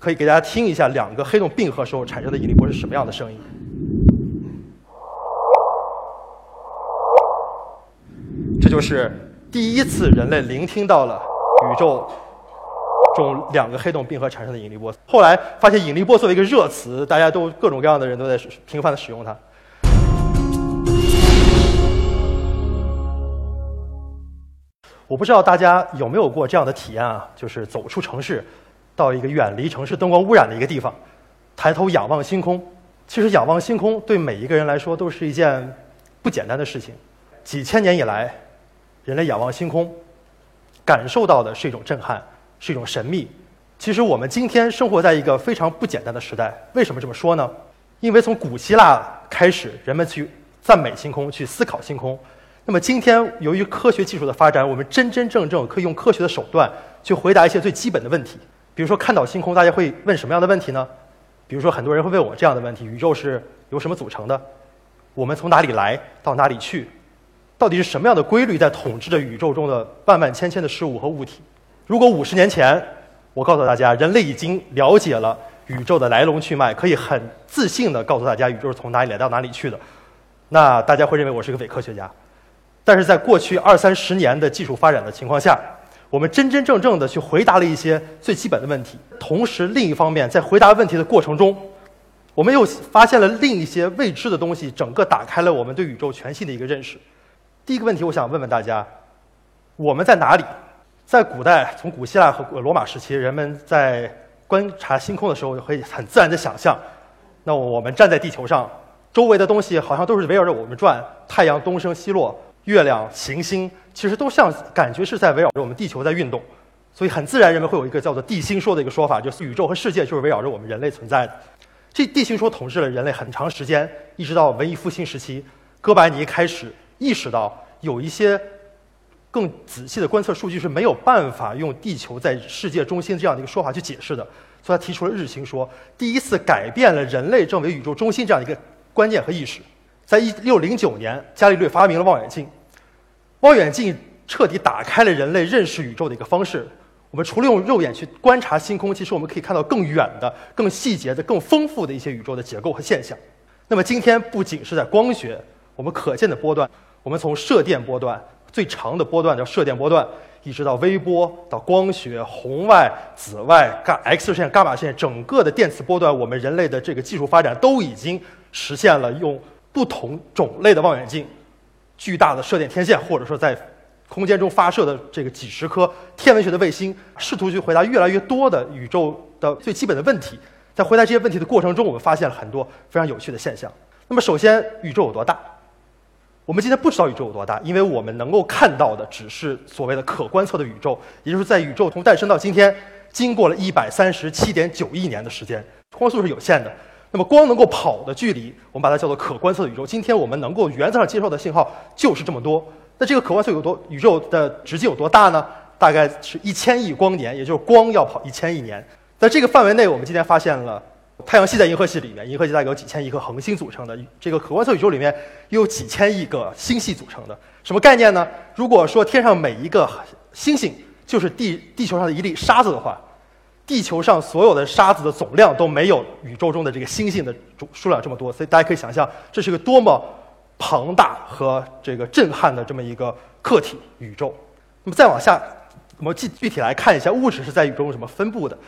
可以给大家听一下两个黑洞并合时候产生的引力波是什么样的声音。这就是第一次人类聆听到了宇宙中两个黑洞并合产生的引力波。后来发现引力波作为一个热词，大家都各种各样的人都在频繁的使用它。我不知道大家有没有过这样的体验啊，就是走出城市，到一个远离城市灯光污染的一个地方，抬头仰望星空。其实仰望星空对每一个人来说都是一件不简单的事情。几千年以来，人类仰望星空，感受到的是一种震撼，是一种神秘。其实我们今天生活在一个非常不简单的时代。为什么这么说呢？因为从古希腊开始，人们去赞美星空，去思考星空。那么今天，由于科学技术的发展，我们真真正正可以用科学的手段去回答一些最基本的问题。比如说，看到星空，大家会问什么样的问题呢？比如说，很多人会问我这样的问题：宇宙是由什么组成的？我们从哪里来到哪里去？到底是什么样的规律在统治着宇宙中的万万千千的事物和物体？如果五十年前，我告诉大家，人类已经了解了宇宙的来龙去脉，可以很自信地告诉大家宇宙是从哪里来到哪里去的，那大家会认为我是个伪科学家。但是在过去二三十年的技术发展的情况下，我们真真正正的去回答了一些最基本的问题。同时，另一方面，在回答问题的过程中，我们又发现了另一些未知的东西，整个打开了我们对宇宙全新的一个认识。第一个问题，我想问问大家：我们在哪里？在古代，从古希腊和罗马时期，人们在观察星空的时候，可以很自然的想象，那我们站在地球上，周围的东西好像都是围绕着我们转，太阳东升西落。月亮、行星其实都像感觉是在围绕着我们地球在运动，所以很自然，人们会有一个叫做地心说的一个说法，就是宇宙和世界就是围绕着我们人类存在的。这地心说统治了人类很长时间，一直到文艺复兴时期，哥白尼开始意识到有一些更仔细的观测数据是没有办法用地球在世界中心这样的一个说法去解释的，所以他提出了日心说，第一次改变了人类认为宇宙中心这样一个观念和意识。在一六零九年，伽利略发明了望远镜。望远镜彻底打开了人类认识宇宙的一个方式。我们除了用肉眼去观察星空，其实我们可以看到更远的、更细节的、更丰富的一些宇宙的结构和现象。那么今天不仅是在光学，我们可见的波段，我们从射电波段最长的波段叫射电波段，一直到微波、到光学、红外、紫外、伽 X 射线、伽马线，整个的电磁波段，我们人类的这个技术发展都已经实现了用。不同种类的望远镜，巨大的射电天线，或者说在空间中发射的这个几十颗天文学的卫星，试图去回答越来越多的宇宙的最基本的问题。在回答这些问题的过程中，我们发现了很多非常有趣的现象。那么，首先，宇宙有多大？我们今天不知道宇宙有多大，因为我们能够看到的只是所谓的可观测的宇宙，也就是在宇宙从诞生到今天，经过了一百三十七点九亿年的时间，光速是有限的。那么光能够跑的距离，我们把它叫做可观测的宇宙。今天我们能够原则上接受的信号就是这么多。那这个可观测有多宇宙的直径有多大呢？大概是一千亿光年，也就是光要跑一千亿年。在这个范围内，我们今天发现了太阳系在银河系里面，银河系大概有几千亿颗恒星组成的。这个可观测宇宙里面又有几千亿个星系组成的。什么概念呢？如果说天上每一个星星就是地地球上的一粒沙子的话。地球上所有的沙子的总量都没有宇宙中的这个星星的数数量这么多，所以大家可以想象，这是个多么庞大和这个震撼的这么一个客体宇宙。那么再往下，我们具具体来看一下物质是在宇宙中怎么分布的。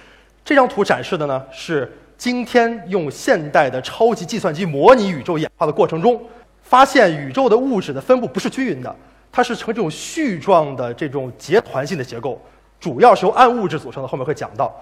这张图展示的呢是今天用现代的超级计算机模拟宇宙演化的过程中，发现宇宙的物质的分布不是均匀的，它是呈这种絮状的这种结团性的结构，主要是由暗物质组成的，后面会讲到。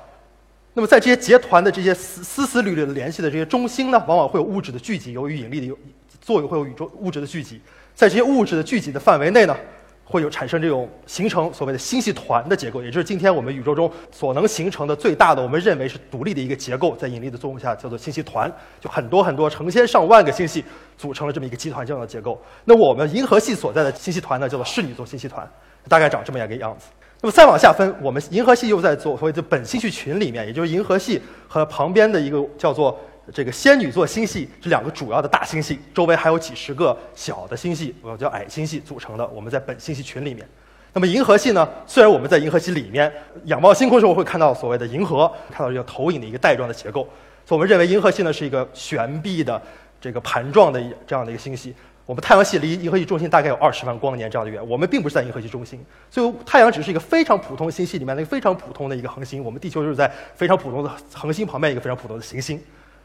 那么，在这些结团的这些丝丝丝缕缕的联系的这些中心呢，往往会有物质的聚集，由于引力的作用，会有宇宙物质的聚集。在这些物质的聚集的范围内呢，会有产生这种形成所谓的星系团的结构，也就是今天我们宇宙中所能形成的最大的，我们认为是独立的一个结构，在引力的作用下叫做星系团，就很多很多成千上万个星系组成了这么一个集团这样的结构。那我们银河系所在的星系团呢，叫做室女座星系团，大概长这么样一个样子。那么再往下分，我们银河系又在做所谓的本星系群里面，也就是银河系和旁边的一个叫做这个仙女座星系这两个主要的大星系，周围还有几十个小的星系，我叫矮星系组成的。我们在本星系群里面，那么银河系呢？虽然我们在银河系里面仰望星空的时候会看到所谓的银河，看到这个投影的一个带状的结构，所以我们认为银河系呢是一个悬臂的这个盘状的这样的一个星系。我们太阳系离银河系中心大概有二十万光年这样的远，我们并不是在银河系中心，所以太阳只是一个非常普通星系里面的一个非常普通的一个恒星。我们地球就是在非常普通的恒星旁边一个非常普通的行星，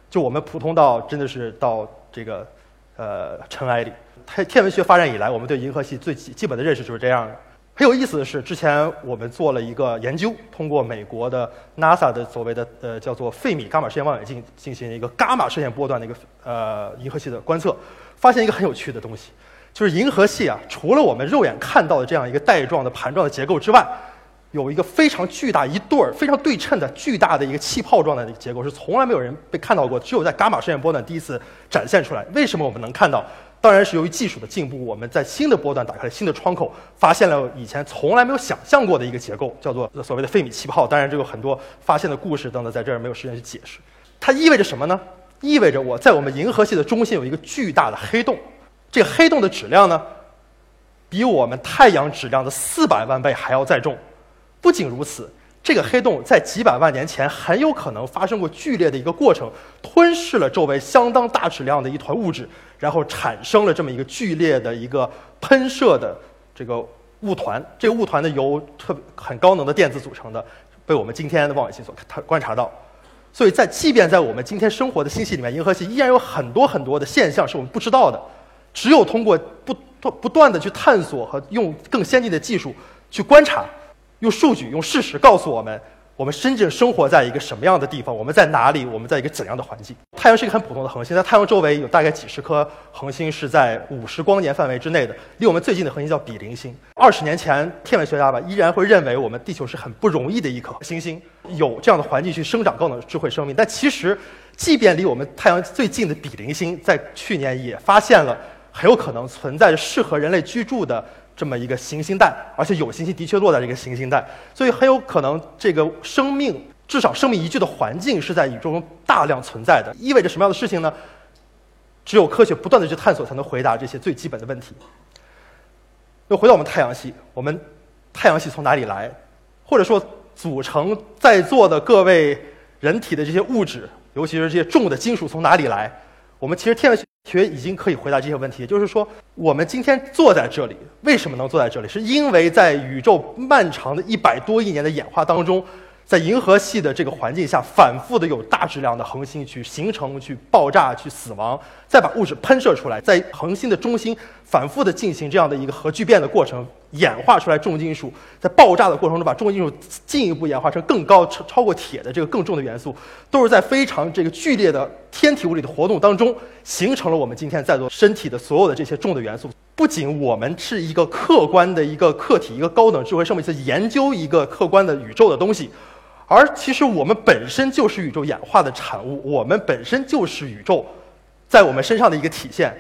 就我们普通到真的是到这个呃尘埃里。太天文学发展以来，我们对银河系最基基本的认识就是这样的。很有意思的是，之前我们做了一个研究，通过美国的 NASA 的所谓的呃叫做费米伽马射线望远镜进行一个伽马射线波段的一个呃银河系的观测，发现一个很有趣的东西，就是银河系啊，除了我们肉眼看到的这样一个带状的盘状的结构之外，有一个非常巨大一对儿非常对称的巨大的一个气泡状的结构，是从来没有人被看到过，只有在伽马射线波段第一次展现出来。为什么我们能看到？当然是由于技术的进步，我们在新的波段打开了新的窗口，发现了以前从来没有想象过的一个结构，叫做所谓的费米气泡。当然，这个很多发现的故事等等，在这儿没有时间去解释。它意味着什么呢？意味着我在我们银河系的中心有一个巨大的黑洞，这个黑洞的质量呢，比我们太阳质量的四百万倍还要再重。不仅如此。这个黑洞在几百万年前很有可能发生过剧烈的一个过程，吞噬了周围相当大质量的一团物质，然后产生了这么一个剧烈的一个喷射的这个物团。这个物团呢由特很高能的电子组成的，被我们今天的望远镜所它观察到。所以在即便在我们今天生活的星系里面，银河系依然有很多很多的现象是我们不知道的。只有通过不不不断的去探索和用更先进的技术去观察。用数据、用事实告诉我们，我们真正生活在一个什么样的地方？我们在哪里？我们在一个怎样的环境？太阳是一个很普通的恒星，在太阳周围有大概几十颗恒星是在五十光年范围之内的。离我们最近的恒星叫比邻星。二十年前，天文学家吧依然会认为我们地球是很不容易的一颗行星，有这样的环境去生长高等智慧生命。但其实，即便离我们太阳最近的比邻星，在去年也发现了很有可能存在着适合人类居住的。这么一个行星带，而且有行星的确落在这个行星带，所以很有可能这个生命，至少生命宜居的环境是在宇宙中大量存在的。意味着什么样的事情呢？只有科学不断的去探索，才能回答这些最基本的问题。又回到我们太阳系，我们太阳系从哪里来？或者说，组成在座的各位人体的这些物质，尤其是这些重的金属从哪里来？我们其实天文学。已经可以回答这些问题，就是说，我们今天坐在这里，为什么能坐在这里？是因为在宇宙漫长的一百多亿年的演化当中。在银河系的这个环境下，反复的有大质量的恒星去形成、去爆炸、去死亡，再把物质喷射出来，在恒星的中心反复的进行这样的一个核聚变的过程，演化出来重金属，在爆炸的过程中把重金属进一步演化成更高、超超过铁的这个更重的元素，都是在非常这个剧烈的天体物理的活动当中，形成了我们今天在座身体的所有的这些重的元素。不仅我们是一个客观的一个客体，一个高等智慧生命在研究一个客观的宇宙的东西。而其实我们本身就是宇宙演化的产物，我们本身就是宇宙在我们身上的一个体现。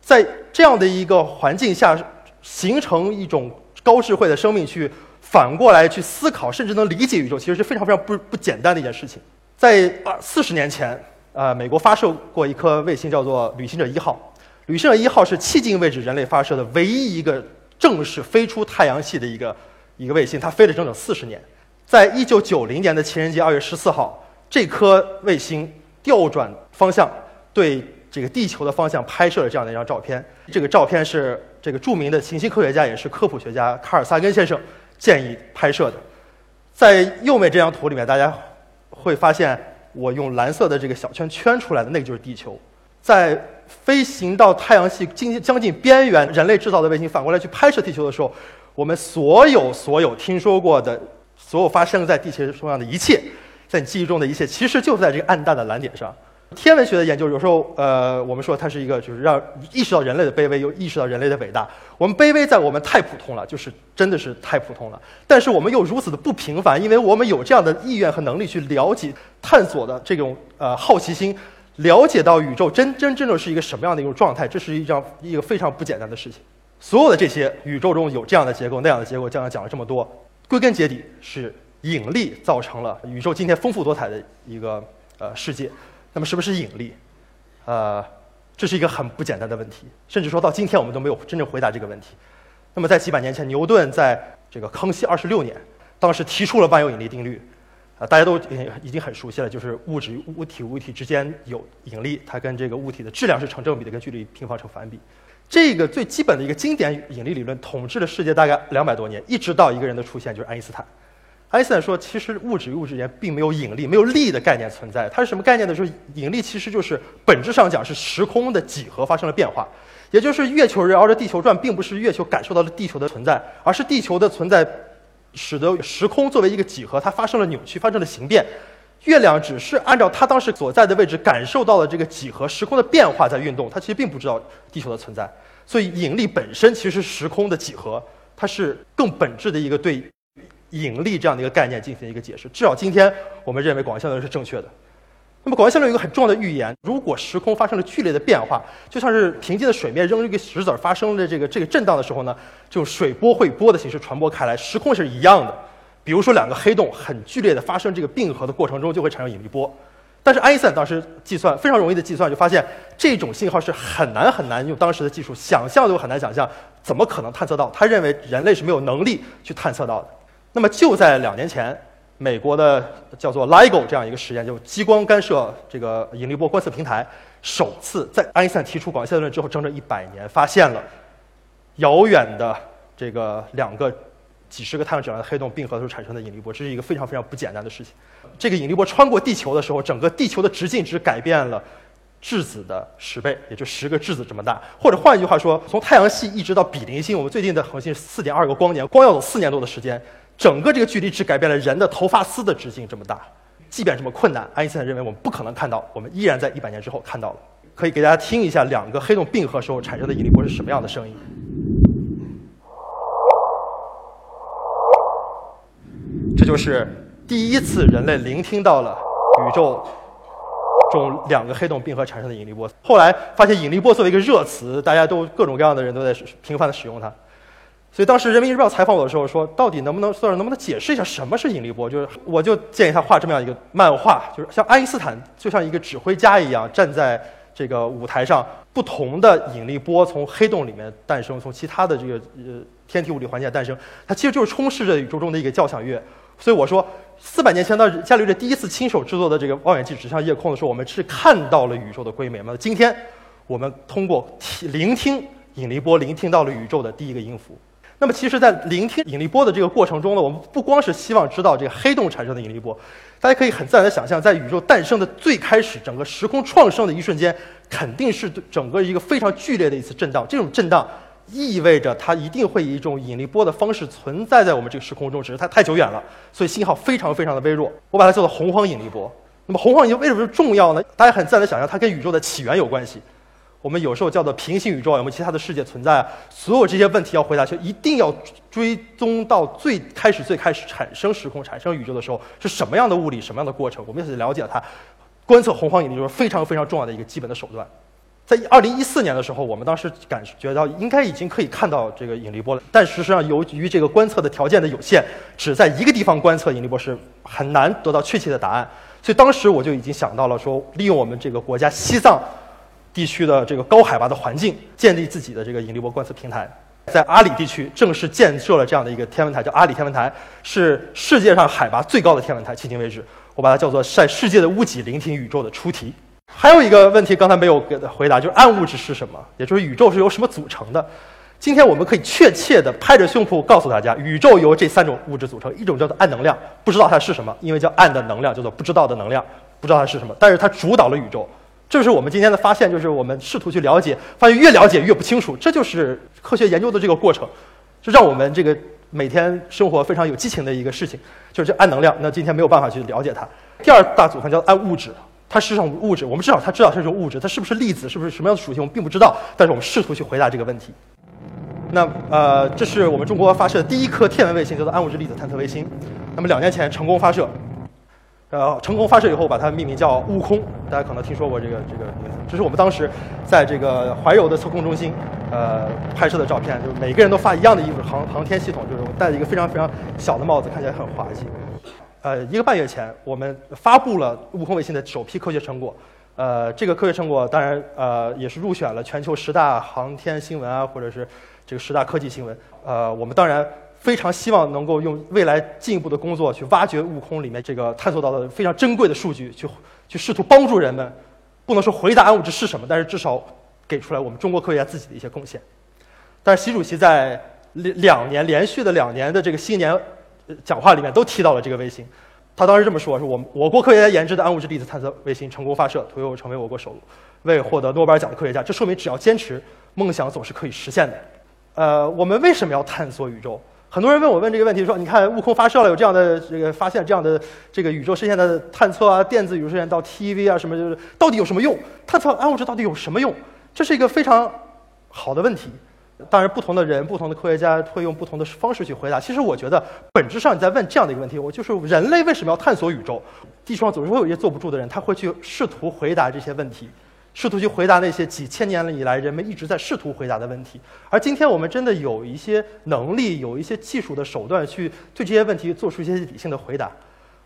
在这样的一个环境下，形成一种高智慧的生命，去反过来去思考，甚至能理解宇宙，其实是非常非常不不简单的一件事情。在二四十年前，啊，美国发射过一颗卫星，叫做旅行者一号。旅行者一号是迄今为止人类发射的唯一一个正式飞出太阳系的一个一个卫星，它飞了整整四十年。在一九九零年的情人节二月十四号，这颗卫星调转方向，对这个地球的方向拍摄了这样的一张照片。这个照片是这个著名的行星科学家也是科普学家卡尔萨根先生建议拍摄的。在右面这张图里面，大家会发现我用蓝色的这个小圈圈出来的那个就是地球。在飞行到太阳系近将近边缘，人类制造的卫星反过来去拍摄地球的时候，我们所有所有听说过的。所有发生在地球上的一切，在你记忆中的一切，其实就在这个暗淡的蓝点上。天文学的研究有时候，呃，我们说它是一个，就是让意识到人类的卑微，又意识到人类的伟大。我们卑微在我们太普通了，就是真的是太普通了。但是我们又如此的不平凡，因为我们有这样的意愿和能力去了解、探索的这种呃好奇心，了解到宇宙真真正正是一个什么样的一种状态，这是一张一个非常不简单的事情。所有的这些宇宙中有这样的结构、那样的结构，刚才讲了这么多。归根结底是引力造成了宇宙今天丰富多彩的一个呃世界。那么，是不是引力？呃，这是一个很不简单的问题，甚至说到今天我们都没有真正回答这个问题。那么，在几百年前，牛顿在这个康熙二十六年，当时提出了万有引力定律，啊，大家都已经很熟悉了，就是物质物体物体之间有引力，它跟这个物体的质量是成正比的，跟距离平方成反比。这个最基本的一个经典引力理论统治了世界大概两百多年，一直到一个人的出现，就是爱因斯坦。爱因斯坦说，其实物质与物质之间并没有引力、没有力的概念存在。它是什么概念呢？就是引力其实就是本质上讲是时空的几何发生了变化，也就是月球绕着地球转，并不是月球感受到了地球的存在，而是地球的存在使得时空作为一个几何，它发生了扭曲，发生了形变。月亮只是按照它当时所在的位置感受到了这个几何时空的变化在运动，它其实并不知道地球的存在。所以引力本身其实是时空的几何，它是更本质的一个对。引力这样的一个概念进行一个解释，至少今天我们认为广义相对论是正确的。那么广义相对论有一个很重要的预言：如果时空发生了剧烈的变化，就像是平静的水面扔一个石子儿发生了这个这个震荡的时候呢，这种水波会波的形式传播开来，时空是一样的。比如说两个黑洞很剧烈的发生这个并合的过程中，就会产生引力波。但是爱因斯坦当时计算非常容易的计算，就发现这种信号是很难很难用当时的技术想象都很难想象，怎么可能探测到？他认为人类是没有能力去探测到的。那么就在两年前，美国的叫做 LIGO 这样一个实验，就激光干涉这个引力波观测平台，首次在爱因斯坦提出广义相对论之后，整整一百年，发现了遥远的这个两个几十个太阳质量的黑洞并合时产生的引力波，这是一个非常非常不简单的事情。这个引力波穿过地球的时候，整个地球的直径只改变了质子的十倍，也就十个质子这么大。或者换一句话说，从太阳系一直到比邻星，我们最近的恒星四点二个光年，光要走四年多的时间。整个这个距离只改变了人的头发丝的直径这么大，即便这么困难，爱因斯坦认为我们不可能看到，我们依然在一百年之后看到了。可以给大家听一下两个黑洞并合时候产生的引力波是什么样的声音。这就是第一次人类聆听到了宇宙中两个黑洞并合产生的引力波。后来发现引力波作为一个热词，大家都各种各样的人都在频繁的使用它。所以当时人民日报采访我的时候说，到底能不能算是能不能解释一下什么是引力波？就是我就建议他画这么样一个漫画，就是像爱因斯坦就像一个指挥家一样站在这个舞台上，不同的引力波从黑洞里面诞生，从其他的这个呃天体物理环境诞生，它其实就是充斥着宇宙中的一个交响乐。所以我说，四百年前的伽利略第一次亲手制作的这个望远镜指向夜空的时候，我们是看到了宇宙的规模嘛？今天我们通过听聆听引力波，聆听到了宇宙的第一个音符。那么，其实，在聆听引力波的这个过程中呢，我们不光是希望知道这个黑洞产生的引力波，大家可以很自然的想象，在宇宙诞生的最开始，整个时空创生的一瞬间，肯定是对整个一个非常剧烈的一次震荡。这种震荡意味着它一定会以一种引力波的方式存在在我们这个时空中，只是它太久远了，所以信号非常非常的微弱。我把它叫做洪荒引力波。那么，洪荒引力为什么重要呢？大家很自然的想象，它跟宇宙的起源有关系。我们有时候叫做平行宇宙，有没有其他的世界存在啊？所有这些问题要回答，就一定要追踪到最开始、最开始产生时空、产生宇宙的时候是什么样的物理、什么样的过程？我们要去了解它，观测洪荒引力就是非常非常重要的一个基本的手段。在二零一四年的时候，我们当时感觉到应该已经可以看到这个引力波了，但事实上由于这个观测的条件的有限，只在一个地方观测引力波是很难得到确切的答案。所以当时我就已经想到了说，利用我们这个国家西藏。地区的这个高海拔的环境，建立自己的这个引力波观测平台，在阿里地区正式建设了这样的一个天文台，叫阿里天文台，是世界上海拔最高的天文台。迄今为止，我把它叫做在世界的屋脊聆听宇宙的出题。还有一个问题，刚才没有给回答，就是暗物质是什么？也就是宇宙是由什么组成的？今天我们可以确切的拍着胸脯告诉大家，宇宙由这三种物质组成，一种叫做暗能量，不知道它是什么，因为叫暗的能量，叫做不知道的能量，不知道它是什么，但是它主导了宇宙。这是我们今天的发现，就是我们试图去了解，发现越了解越不清楚。这就是科学研究的这个过程，就让我们这个每天生活非常有激情的一个事情。就是暗能量，那今天没有办法去了解它。第二大组成叫暗物质，它是种物质，我们至少它知道它是物质，它是不是粒子，是不是什么样的属性，我们并不知道。但是我们试图去回答这个问题。那呃，这是我们中国发射的第一颗天文卫星，叫做暗物质粒子探测卫星。那么两年前成功发射。呃，成功发射以后，把它命名叫“悟空”，大家可能听说过这个这个名字。这是我们当时在这个怀柔的测控中心，呃，拍摄的照片。就是每个人都发一样的衣服，航航天系统就是我戴了一个非常非常小的帽子，看起来很滑稽。呃，一个半月前，我们发布了悟空卫星的首批科学成果。呃，这个科学成果当然呃也是入选了全球十大航天新闻啊，或者是这个十大科技新闻。呃，我们当然非常希望能够用未来进一步的工作去挖掘悟空里面这个探索到的非常珍贵的数据，去去试图帮助人们，不能说回答暗物质是什么，但是至少给出来我们中国科学家自己的一些贡献。但是习主席在两两年连续的两年的这个新年讲话里面都提到了这个卫星，他当时这么说：“是我们我国科学家研制的暗物质粒子探测卫星成功发射，推后成为我国首位获得诺贝尔奖的科学家。这说明只要坚持，梦想总是可以实现的。”呃，我们为什么要探索宇宙？很多人问我问这个问题，说你看悟空发射了，有这样的这个发现，这样的这个宇宙射线的探测啊，电子宇宙射线到 TV 啊什么，就是到底有什么用？探测暗物质到底有什么用？这是一个非常好的问题。当然，不同的人、不同的科学家会用不同的方式去回答。其实，我觉得本质上你在问这样的一个问题，我就是人类为什么要探索宇宙？地球上总是会有一些坐不住的人，他会去试图回答这些问题。试图去回答那些几千年以来人们一直在试图回答的问题，而今天我们真的有一些能力，有一些技术的手段去对这些问题做出一些理性的回答。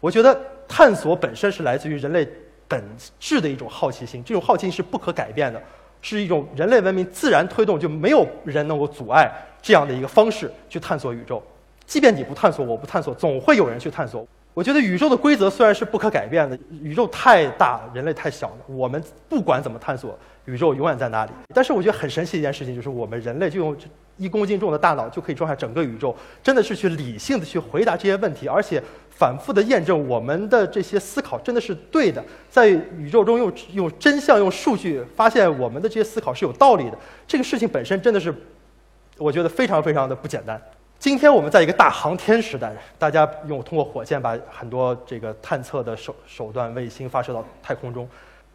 我觉得探索本身是来自于人类本质的一种好奇心，这种好奇心是不可改变的，是一种人类文明自然推动，就没有人能够阻碍这样的一个方式去探索宇宙。即便你不探索，我不探索，总会有人去探索。我觉得宇宙的规则虽然是不可改变的，宇宙太大，人类太小了。我们不管怎么探索，宇宙永远在那里。但是我觉得很神奇的一件事情就是，我们人类就用一公斤重的大脑就可以装下整个宇宙，真的是去理性的去回答这些问题，而且反复的验证我们的这些思考真的是对的，在宇宙中用用真相、用数据发现我们的这些思考是有道理的。这个事情本身真的是，我觉得非常非常的不简单。今天我们在一个大航天时代，大家用通过火箭把很多这个探测的手手段、卫星发射到太空中。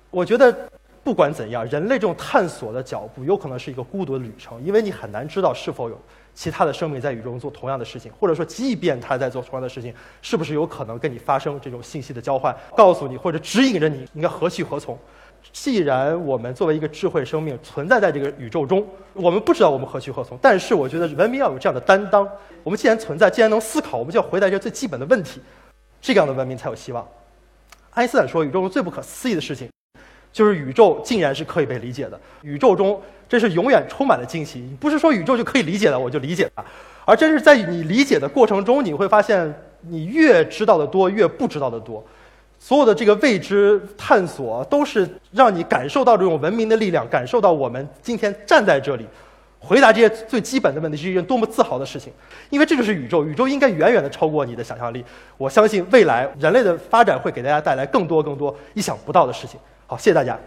我觉得不管怎样，人类这种探索的脚步有可能是一个孤独的旅程，因为你很难知道是否有其他的生命在宇宙中做同样的事情，或者说即便他在做同样的事情，是不是有可能跟你发生这种信息的交换，告诉你或者指引着你应该何去何从。既然我们作为一个智慧生命存在在这个宇宙中，我们不知道我们何去何从。但是我觉得文明要有这样的担当。我们既然存在，既然能思考，我们就要回答一些最基本的问题，这样的文明才有希望。爱因斯坦说，宇宙中最不可思议的事情，就是宇宙竟然是可以被理解的。宇宙中这是永远充满了惊喜。不是说宇宙就可以理解了，我就理解它，而真是在你理解的过程中，你会发现你越知道的多，越不知道的多。所有的这个未知探索，都是让你感受到这种文明的力量，感受到我们今天站在这里，回答这些最基本的问题是一件多么自豪的事情。因为这就是宇宙，宇宙应该远远的超过你的想象力。我相信未来人类的发展会给大家带来更多更多意想不到的事情。好，谢谢大家。